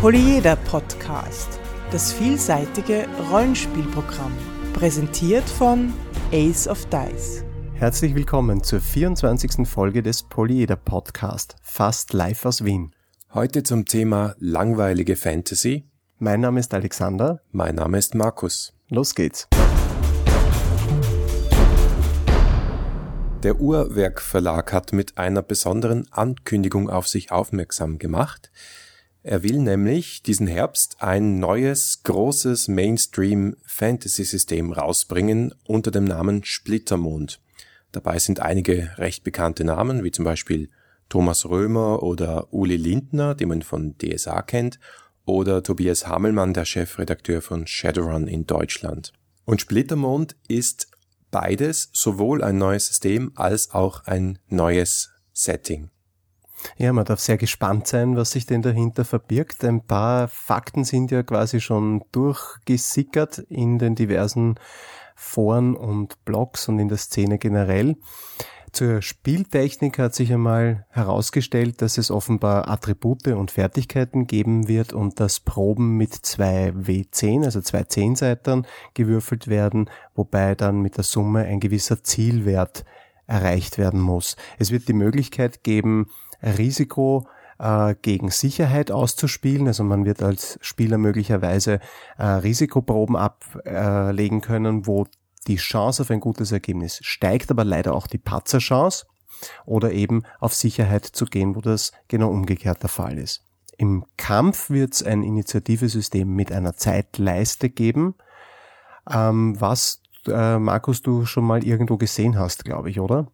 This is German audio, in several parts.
Polyeder Podcast, das vielseitige Rollenspielprogramm, präsentiert von Ace of Dice. Herzlich willkommen zur 24. Folge des Polyeder Podcast, fast live aus Wien. Heute zum Thema langweilige Fantasy. Mein Name ist Alexander. Mein Name ist Markus. Los geht's. Der Uhrwerk Verlag hat mit einer besonderen Ankündigung auf sich aufmerksam gemacht. Er will nämlich diesen Herbst ein neues, großes Mainstream-Fantasy-System rausbringen unter dem Namen Splittermond. Dabei sind einige recht bekannte Namen, wie zum Beispiel Thomas Römer oder Uli Lindner, den man von DSA kennt, oder Tobias Hamelmann, der Chefredakteur von Shadowrun in Deutschland. Und Splittermond ist beides, sowohl ein neues System als auch ein neues Setting. Ja, man darf sehr gespannt sein, was sich denn dahinter verbirgt. Ein paar Fakten sind ja quasi schon durchgesickert in den diversen Foren und Blogs und in der Szene generell. Zur Spieltechnik hat sich einmal herausgestellt, dass es offenbar Attribute und Fertigkeiten geben wird und dass Proben mit zwei W10, also zwei Zehnseitern, gewürfelt werden, wobei dann mit der Summe ein gewisser Zielwert erreicht werden muss. Es wird die Möglichkeit geben, Risiko äh, gegen Sicherheit auszuspielen. Also man wird als Spieler möglicherweise äh, Risikoproben ablegen können, wo die Chance auf ein gutes Ergebnis steigt, aber leider auch die Patzerchance oder eben auf Sicherheit zu gehen, wo das genau umgekehrt der Fall ist. Im Kampf wird es ein Initiativesystem mit einer Zeitleiste geben, ähm, was äh, Markus du schon mal irgendwo gesehen hast, glaube ich, oder?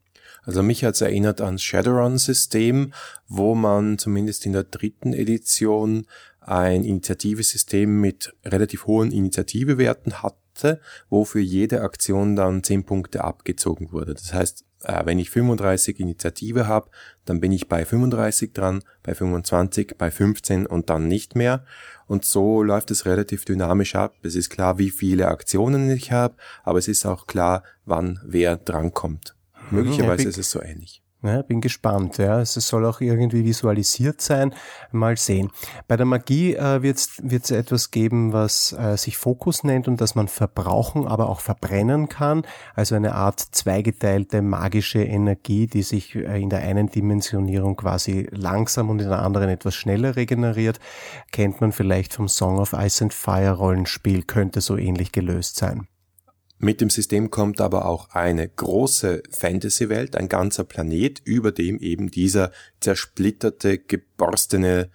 Also mich hat's erinnert ans Shadowrun-System, wo man zumindest in der dritten Edition ein Initiativesystem mit relativ hohen Initiativewerten hat, hatte, wo für jede Aktion dann 10 Punkte abgezogen wurde. Das heißt, äh, wenn ich 35 Initiative habe, dann bin ich bei 35 dran, bei 25, bei 15 und dann nicht mehr. Und so läuft es relativ dynamisch ab. Es ist klar, wie viele Aktionen ich habe, aber es ist auch klar, wann wer drankommt. Mhm. Möglicherweise ja, ist es so ähnlich. Ja, bin gespannt. Ja. Es soll auch irgendwie visualisiert sein. Mal sehen. Bei der Magie äh, wird es etwas geben, was äh, sich Fokus nennt und das man verbrauchen, aber auch verbrennen kann. Also eine Art zweigeteilte magische Energie, die sich äh, in der einen Dimensionierung quasi langsam und in der anderen etwas schneller regeneriert. Kennt man vielleicht vom Song of Ice and Fire Rollenspiel, könnte so ähnlich gelöst sein. Mit dem System kommt aber auch eine große Fantasy-Welt, ein ganzer Planet, über dem eben dieser zersplitterte, geborstene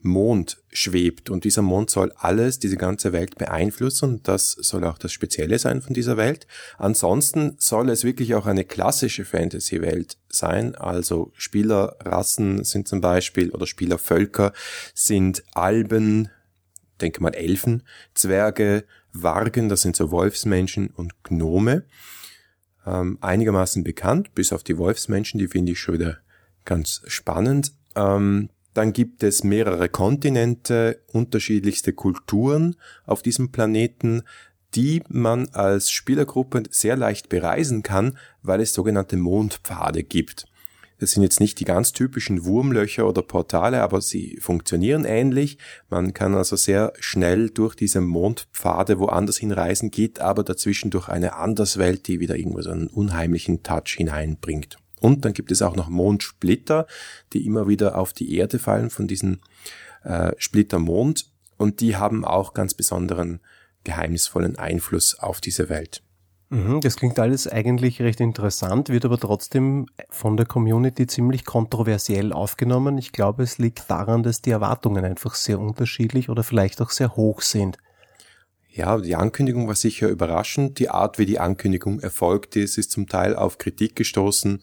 Mond schwebt. Und dieser Mond soll alles, diese ganze Welt beeinflussen. Und das soll auch das Spezielle sein von dieser Welt. Ansonsten soll es wirklich auch eine klassische Fantasy-Welt sein. Also Spielerrassen sind zum Beispiel oder Spielervölker sind Alben, denke mal Elfen, Zwerge, Wargen, das sind so Wolfsmenschen und Gnome. Ähm, einigermaßen bekannt, bis auf die Wolfsmenschen, die finde ich schon wieder ganz spannend. Ähm, dann gibt es mehrere Kontinente, unterschiedlichste Kulturen auf diesem Planeten, die man als Spielergruppe sehr leicht bereisen kann, weil es sogenannte Mondpfade gibt. Das sind jetzt nicht die ganz typischen Wurmlöcher oder Portale, aber sie funktionieren ähnlich. Man kann also sehr schnell durch diese Mondpfade woanders hinreisen, geht aber dazwischen durch eine Anderswelt, die wieder irgendwo so einen unheimlichen Touch hineinbringt. Und dann gibt es auch noch Mondsplitter, die immer wieder auf die Erde fallen von diesen äh, Splittermond und die haben auch ganz besonderen geheimnisvollen Einfluss auf diese Welt. Mhm, das klingt alles eigentlich recht interessant, wird aber trotzdem von der Community ziemlich kontroversiell aufgenommen. Ich glaube, es liegt daran, dass die Erwartungen einfach sehr unterschiedlich oder vielleicht auch sehr hoch sind. Ja, die Ankündigung war sicher überraschend. Die Art, wie die Ankündigung erfolgt ist, ist zum Teil auf Kritik gestoßen.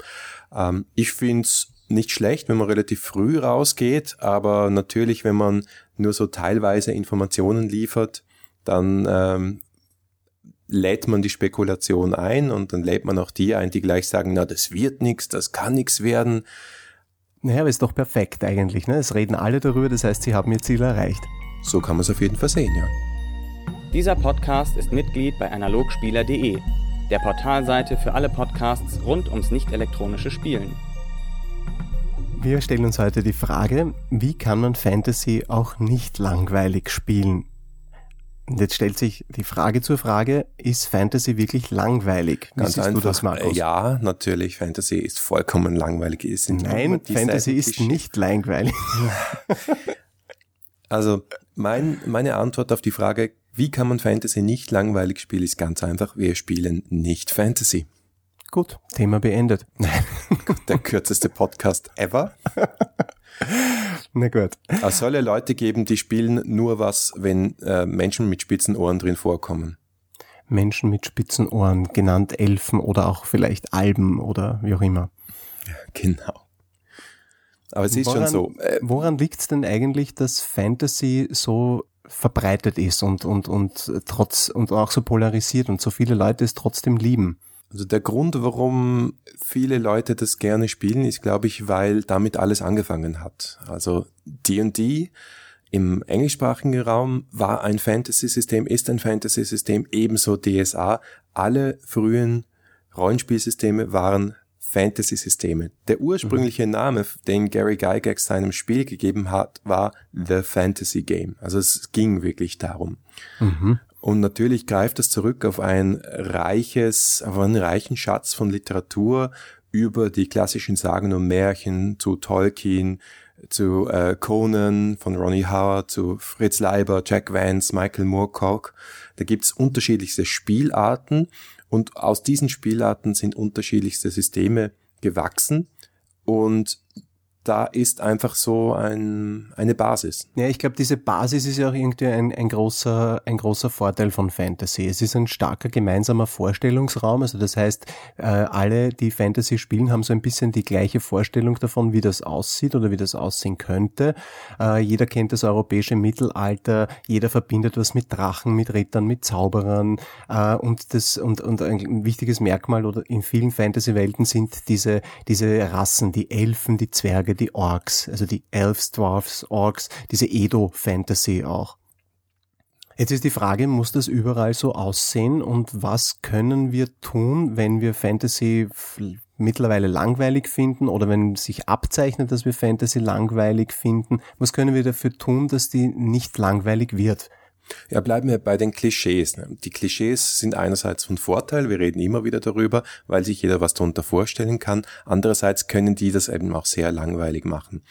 Ähm, ich finde es nicht schlecht, wenn man relativ früh rausgeht, aber natürlich, wenn man nur so teilweise Informationen liefert, dann ähm, lädt man die Spekulation ein und dann lädt man auch die ein, die gleich sagen, na, das wird nichts, das kann nichts werden. Naja, aber ist doch perfekt eigentlich, ne? Es reden alle darüber, das heißt, sie haben ihr Ziel erreicht. So kann man es auf jeden Fall sehen, ja. Dieser Podcast ist Mitglied bei analogspieler.de, der Portalseite für alle Podcasts rund ums nicht elektronische Spielen. Wir stellen uns heute die Frage, wie kann man Fantasy auch nicht langweilig spielen? Und jetzt stellt sich die Frage zur Frage, ist Fantasy wirklich langweilig? Wie Ganz siehst einfach, du das, Markus? Ja, natürlich, Fantasy ist vollkommen langweilig. Nein, Fantasy ist nicht langweilig. also mein, meine Antwort auf die Frage, wie kann man Fantasy nicht langweilig spielen, ist ganz einfach, wir spielen nicht Fantasy. Gut, Thema beendet. Der kürzeste Podcast ever. Na gut. Es soll ja Leute geben, die spielen nur was, wenn äh, Menschen mit spitzen Ohren drin vorkommen. Menschen mit spitzen Ohren, genannt Elfen oder auch vielleicht Alben oder wie auch immer. Ja, genau. Aber es ist woran, schon so. Äh, woran liegt es denn eigentlich, dass Fantasy so verbreitet ist und, und, und trotz und auch so polarisiert und so viele Leute es trotzdem lieben? Also der Grund, warum viele Leute das gerne spielen, ist, glaube ich, weil damit alles angefangen hat. Also D&D im englischsprachigen Raum war ein Fantasy-System, ist ein Fantasy-System, ebenso DSA. Alle frühen Rollenspielsysteme waren Fantasy-Systeme. Der ursprüngliche mhm. Name, den Gary Gygax seinem Spiel gegeben hat, war The Fantasy Game. Also es ging wirklich darum. Mhm. Und natürlich greift es zurück auf ein reiches, auf einen reichen Schatz von Literatur über die klassischen Sagen und Märchen zu Tolkien, zu äh, Conan von Ronnie Howard, zu Fritz Leiber, Jack Vance, Michael Moorcock. Da gibt's unterschiedlichste Spielarten und aus diesen Spielarten sind unterschiedlichste Systeme gewachsen. Und da ist einfach so ein, eine Basis. Ja, ich glaube, diese Basis ist ja auch irgendwie ein, ein, großer, ein großer Vorteil von Fantasy. Es ist ein starker gemeinsamer Vorstellungsraum. Also das heißt, äh, alle, die Fantasy spielen, haben so ein bisschen die gleiche Vorstellung davon, wie das aussieht oder wie das aussehen könnte. Äh, jeder kennt das europäische Mittelalter, jeder verbindet was mit Drachen, mit Rittern, mit Zauberern. Äh, und, das, und, und ein wichtiges Merkmal oder in vielen Fantasy-Welten sind diese, diese Rassen, die Elfen, die Zwerge, die Orks, also die Elves, Dwarfs, Orks, diese Edo-Fantasy auch. Jetzt ist die Frage, muss das überall so aussehen und was können wir tun, wenn wir Fantasy mittlerweile langweilig finden oder wenn sich abzeichnet, dass wir Fantasy langweilig finden? Was können wir dafür tun, dass die nicht langweilig wird? Ja, bleiben wir bei den Klischees. Die Klischees sind einerseits von Vorteil, wir reden immer wieder darüber, weil sich jeder was darunter vorstellen kann. Andererseits können die das eben auch sehr langweilig machen.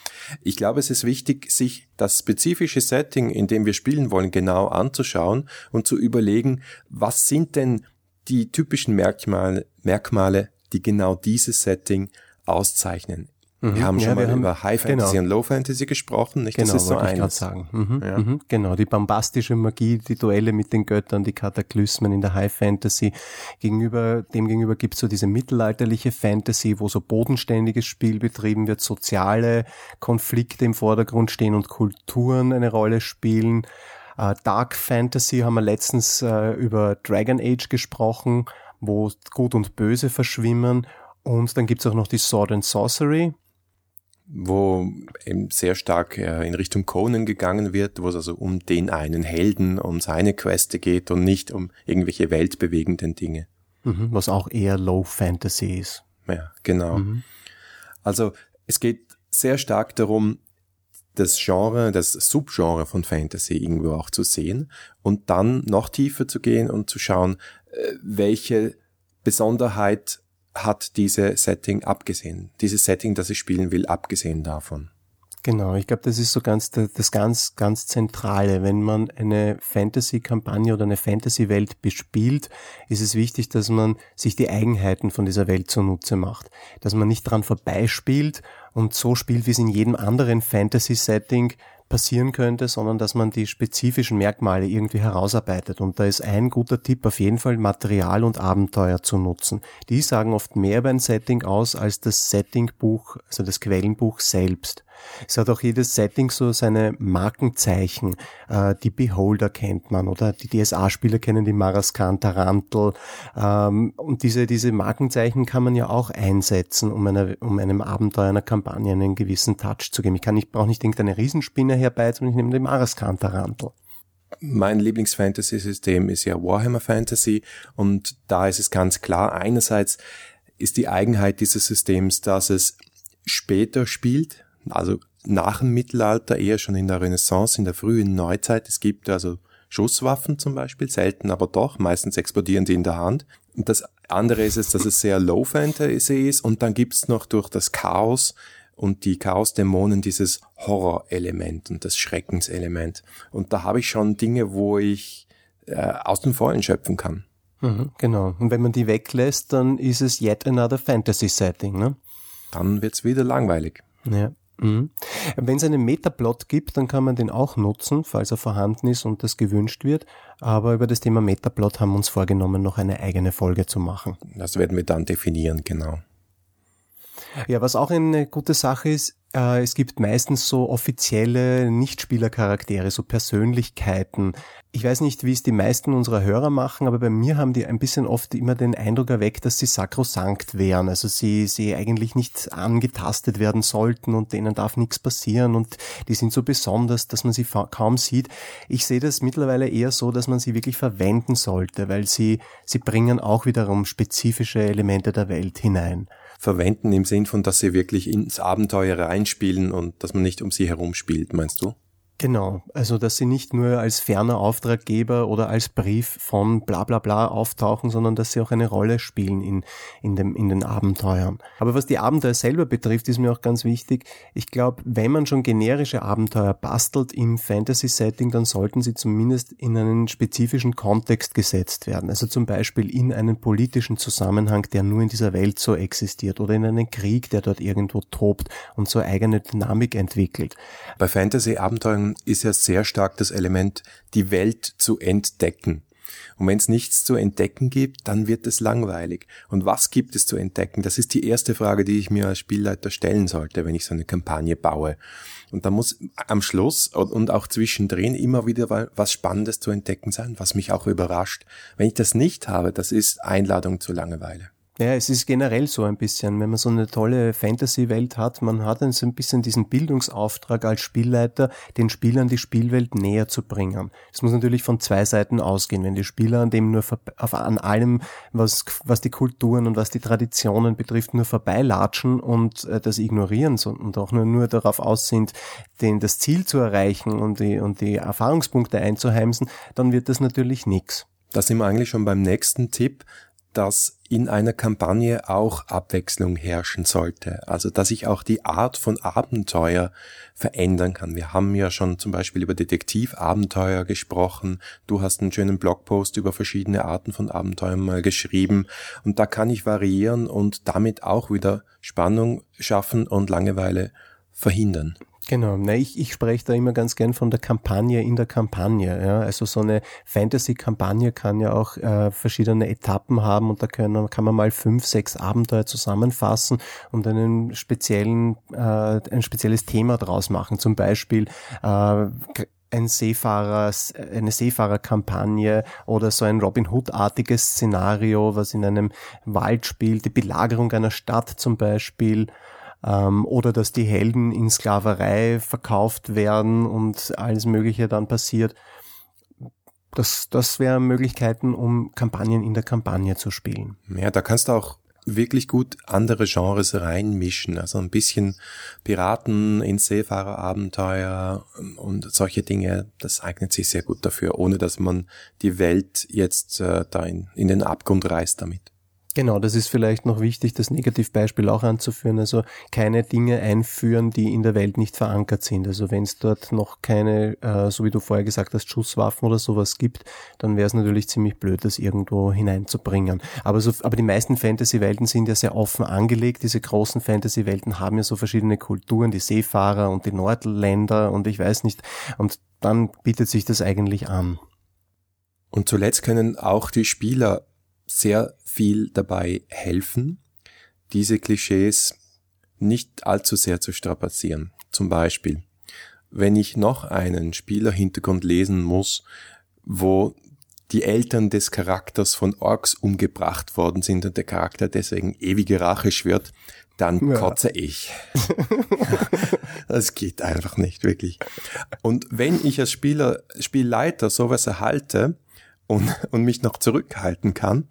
Ich glaube, es ist wichtig, sich das spezifische Setting, in dem wir spielen wollen, genau anzuschauen und zu überlegen, was sind denn die typischen Merkmale, Merkmale die genau dieses Setting auszeichnen. Mhm. Wir haben schon ja, mal haben, über High Fantasy genau. und Low Fantasy gesprochen, nicht? Genau, das ist so eines. sagen. Mhm, ja. mhm, genau, die bombastische Magie, die Duelle mit den Göttern, die Kataklysmen in der High Fantasy. Gegenüber, dem gegenüber gibt's so diese mittelalterliche Fantasy, wo so bodenständiges Spiel betrieben wird, soziale Konflikte im Vordergrund stehen und Kulturen eine Rolle spielen. Uh, Dark Fantasy haben wir letztens uh, über Dragon Age gesprochen, wo Gut und Böse verschwimmen. Und dann gibt's auch noch die Sword and Sorcery, wo eben sehr stark äh, in Richtung Conan gegangen wird, wo es also um den einen Helden, um seine Queste geht und nicht um irgendwelche weltbewegenden Dinge. Mhm, was auch eher Low Fantasy ist. Ja, genau. Mhm. Also es geht sehr stark darum, das Genre, das Subgenre von Fantasy irgendwo auch zu sehen und dann noch tiefer zu gehen und zu schauen, äh, welche Besonderheit hat diese Setting abgesehen, dieses Setting, das ich spielen will, abgesehen davon. Genau, ich glaube, das ist so ganz das ganz ganz zentrale, wenn man eine Fantasy Kampagne oder eine Fantasy Welt bespielt, ist es wichtig, dass man sich die Eigenheiten von dieser Welt zunutze macht, dass man nicht dran vorbeispielt und so spielt, wie es in jedem anderen Fantasy Setting passieren könnte, sondern dass man die spezifischen Merkmale irgendwie herausarbeitet. Und da ist ein guter Tipp auf jeden Fall Material und Abenteuer zu nutzen. Die sagen oft mehr über ein Setting aus als das Settingbuch, also das Quellenbuch selbst. Es hat auch jedes Setting so seine Markenzeichen. Äh, die Beholder kennt man oder die DSA-Spieler kennen die Maraskan Tarantel. Ähm, und diese, diese Markenzeichen kann man ja auch einsetzen, um, eine, um einem Abenteuer, einer Kampagne einen gewissen Touch zu geben. Ich nicht, brauche nicht irgendeine Riesenspinne herbei, sondern ich nehme den Maraskan Tarantel. Mein Lieblings-Fantasy-System ist ja Warhammer Fantasy und da ist es ganz klar, einerseits ist die Eigenheit dieses Systems, dass es später spielt, also nach dem Mittelalter, eher schon in der Renaissance, in der frühen Neuzeit. Es gibt also Schusswaffen zum Beispiel, selten aber doch, meistens explodieren die in der Hand. Und das andere ist es, dass es sehr Low Fantasy ist und dann gibt's noch durch das Chaos und die Chaos-Dämonen dieses Horrorelement und das Schreckenselement. Und da habe ich schon Dinge, wo ich äh, aus dem Vollen schöpfen kann. Mhm, genau. Und wenn man die weglässt, dann ist es yet another Fantasy Setting, ne? Dann wird's wieder langweilig. Ja. Mhm. Wenn es einen Metaplot gibt, dann kann man den auch nutzen, falls er vorhanden ist und das gewünscht wird. Aber über das Thema Metaplot haben wir uns vorgenommen, noch eine eigene Folge zu machen. Das werden wir dann definieren, genau. Ja, was auch eine gute Sache ist, äh, es gibt meistens so offizielle Nichtspielercharaktere, so Persönlichkeiten. Ich weiß nicht, wie es die meisten unserer Hörer machen, aber bei mir haben die ein bisschen oft immer den Eindruck erweckt, dass sie sakrosankt wären. Also sie, sie eigentlich nicht angetastet werden sollten und denen darf nichts passieren und die sind so besonders, dass man sie kaum sieht. Ich sehe das mittlerweile eher so, dass man sie wirklich verwenden sollte, weil sie, sie bringen auch wiederum spezifische Elemente der Welt hinein verwenden im Sinn von, dass sie wirklich ins Abenteuer reinspielen und dass man nicht um sie herum spielt, meinst du? Genau, also dass sie nicht nur als ferner Auftraggeber oder als Brief von bla bla bla auftauchen, sondern dass sie auch eine Rolle spielen in, in, dem, in den Abenteuern. Aber was die Abenteuer selber betrifft, ist mir auch ganz wichtig. Ich glaube, wenn man schon generische Abenteuer bastelt im Fantasy-Setting, dann sollten sie zumindest in einen spezifischen Kontext gesetzt werden. Also zum Beispiel in einen politischen Zusammenhang, der nur in dieser Welt so existiert oder in einen Krieg, der dort irgendwo tobt und so eigene Dynamik entwickelt. Bei Fantasy-Abenteuern ist ja sehr stark das Element, die Welt zu entdecken. Und wenn es nichts zu entdecken gibt, dann wird es langweilig. Und was gibt es zu entdecken? Das ist die erste Frage, die ich mir als Spielleiter stellen sollte, wenn ich so eine Kampagne baue. Und da muss am Schluss und auch zwischendrin immer wieder was Spannendes zu entdecken sein, was mich auch überrascht. Wenn ich das nicht habe, das ist Einladung zur Langeweile. Ja, es ist generell so ein bisschen, wenn man so eine tolle Fantasy-Welt hat, man hat so ein bisschen diesen Bildungsauftrag als Spielleiter, den Spielern die Spielwelt näher zu bringen. Es muss natürlich von zwei Seiten ausgehen. Wenn die Spieler an dem nur auf, an allem, was, was die Kulturen und was die Traditionen betrifft, nur vorbeilatschen und äh, das ignorieren und auch nur, nur darauf aus sind, den, das Ziel zu erreichen und die, und die Erfahrungspunkte einzuheimsen, dann wird das natürlich nichts. Da sind wir eigentlich schon beim nächsten Tipp dass in einer Kampagne auch Abwechslung herrschen sollte. Also dass ich auch die Art von Abenteuer verändern kann. Wir haben ja schon zum Beispiel über Detektivabenteuer gesprochen. Du hast einen schönen Blogpost über verschiedene Arten von Abenteuern mal geschrieben. Und da kann ich variieren und damit auch wieder Spannung schaffen und Langeweile verhindern. Genau, na, ich, ich spreche da immer ganz gern von der Kampagne in der Kampagne. Ja? Also so eine Fantasy-Kampagne kann ja auch äh, verschiedene Etappen haben und da können, kann man mal fünf, sechs Abenteuer zusammenfassen und einen speziellen, äh, ein spezielles Thema draus machen. Zum Beispiel äh, ein Seefahrer, eine Seefahrerkampagne oder so ein Robin Hood-artiges Szenario, was in einem Wald spielt, die Belagerung einer Stadt zum Beispiel ähm, oder dass die Helden in Sklaverei verkauft werden und alles Mögliche dann passiert. Das, das wären Möglichkeiten, um Kampagnen in der Kampagne zu spielen. Ja, da kannst du auch wirklich gut andere Genres reinmischen. Also ein bisschen Piraten in Seefahrerabenteuer und solche Dinge, das eignet sich sehr gut dafür, ohne dass man die Welt jetzt äh, da in, in den Abgrund reißt damit. Genau, das ist vielleicht noch wichtig, das Negativbeispiel auch anzuführen. Also keine Dinge einführen, die in der Welt nicht verankert sind. Also wenn es dort noch keine, äh, so wie du vorher gesagt hast, Schusswaffen oder sowas gibt, dann wäre es natürlich ziemlich blöd, das irgendwo hineinzubringen. Aber, so, aber die meisten Fantasy-Welten sind ja sehr offen angelegt. Diese großen Fantasy-Welten haben ja so verschiedene Kulturen, die Seefahrer und die Nordländer und ich weiß nicht. Und dann bietet sich das eigentlich an. Und zuletzt können auch die Spieler sehr viel dabei helfen, diese Klischees nicht allzu sehr zu strapazieren. Zum Beispiel, wenn ich noch einen Spielerhintergrund lesen muss, wo die Eltern des Charakters von Orks umgebracht worden sind und der Charakter deswegen ewige Rache schwört, dann ja. kotze ich. das geht einfach nicht, wirklich. Und wenn ich als Spieler, Spielleiter sowas erhalte, und, und mich noch zurückhalten kann,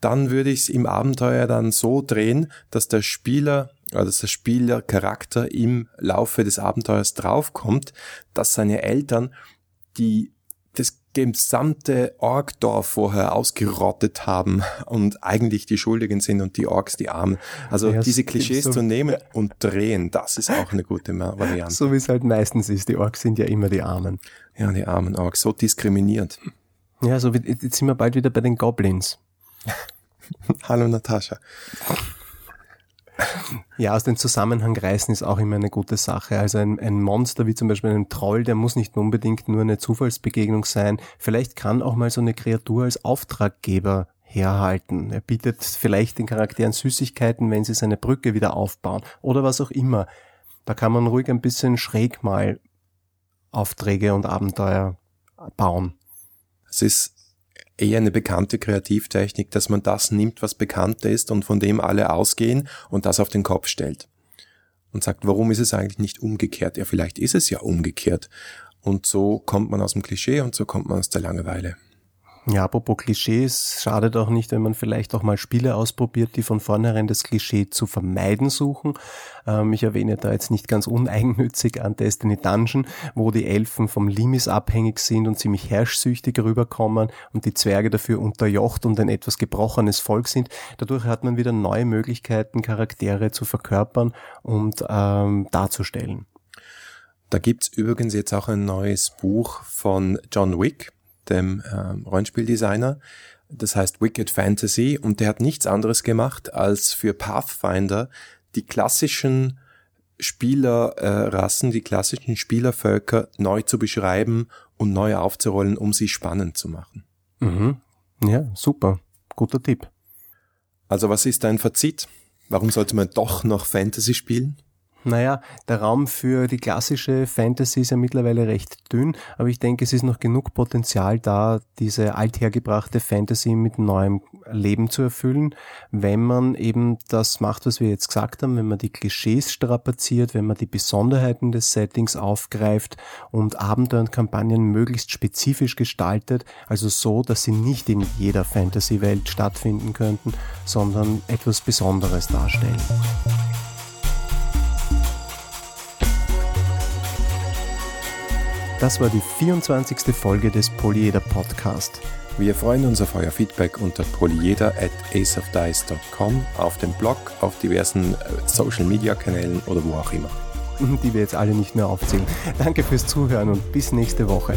dann würde ich es im Abenteuer dann so drehen, dass der Spieler dass der Spielercharakter im Laufe des Abenteuers draufkommt, dass seine Eltern die das gesamte Orkdorf vorher ausgerottet haben und eigentlich die Schuldigen sind und die Orks die Armen. Also ja, diese Klischees so, zu nehmen und drehen, das ist auch eine gute Variante. So wie es halt meistens ist. Die Orks sind ja immer die Armen. Ja, die armen Orks, so diskriminiert. Ja, so wie, jetzt sind wir bald wieder bei den Goblins. Hallo Natascha. Ja, aus dem Zusammenhang reißen ist auch immer eine gute Sache. Also ein, ein, Monster wie zum Beispiel ein Troll, der muss nicht unbedingt nur eine Zufallsbegegnung sein. Vielleicht kann auch mal so eine Kreatur als Auftraggeber herhalten. Er bietet vielleicht den Charakteren Süßigkeiten, wenn sie seine Brücke wieder aufbauen oder was auch immer. Da kann man ruhig ein bisschen schräg mal Aufträge und Abenteuer bauen. Es ist eher eine bekannte Kreativtechnik, dass man das nimmt, was bekannt ist und von dem alle ausgehen und das auf den Kopf stellt. Und sagt, warum ist es eigentlich nicht umgekehrt? Ja, vielleicht ist es ja umgekehrt. Und so kommt man aus dem Klischee und so kommt man aus der Langeweile. Ja, apropos Klischees, schadet auch nicht, wenn man vielleicht auch mal Spiele ausprobiert, die von vornherein das Klischee zu vermeiden suchen. Ähm, ich erwähne da jetzt nicht ganz uneigennützig an Destiny Dungeon, wo die Elfen vom Limis abhängig sind und ziemlich herrschsüchtig rüberkommen und die Zwerge dafür unterjocht und ein etwas gebrochenes Volk sind. Dadurch hat man wieder neue Möglichkeiten, Charaktere zu verkörpern und ähm, darzustellen. Da gibt's übrigens jetzt auch ein neues Buch von John Wick dem äh, Rollenspieldesigner. Das heißt Wicked Fantasy und der hat nichts anderes gemacht, als für Pathfinder die klassischen Spielerrassen, äh, die klassischen Spielervölker neu zu beschreiben und neu aufzurollen, um sie spannend zu machen. Mhm. Ja, super. Guter Tipp. Also was ist dein Fazit? Warum sollte man doch noch Fantasy spielen? Naja, der Raum für die klassische Fantasy ist ja mittlerweile recht dünn, aber ich denke, es ist noch genug Potenzial da, diese althergebrachte Fantasy mit neuem Leben zu erfüllen, wenn man eben das macht, was wir jetzt gesagt haben, wenn man die Klischees strapaziert, wenn man die Besonderheiten des Settings aufgreift und Abenteuer und Kampagnen möglichst spezifisch gestaltet, also so, dass sie nicht in jeder Fantasy-Welt stattfinden könnten, sondern etwas Besonderes darstellen. Das war die 24. Folge des Polyeder Podcast. Wir freuen uns auf euer Feedback unter polyeder at aceofdice.com, auf dem Blog, auf diversen äh, Social Media Kanälen oder wo auch immer. Die wir jetzt alle nicht mehr aufzählen. Danke fürs Zuhören und bis nächste Woche.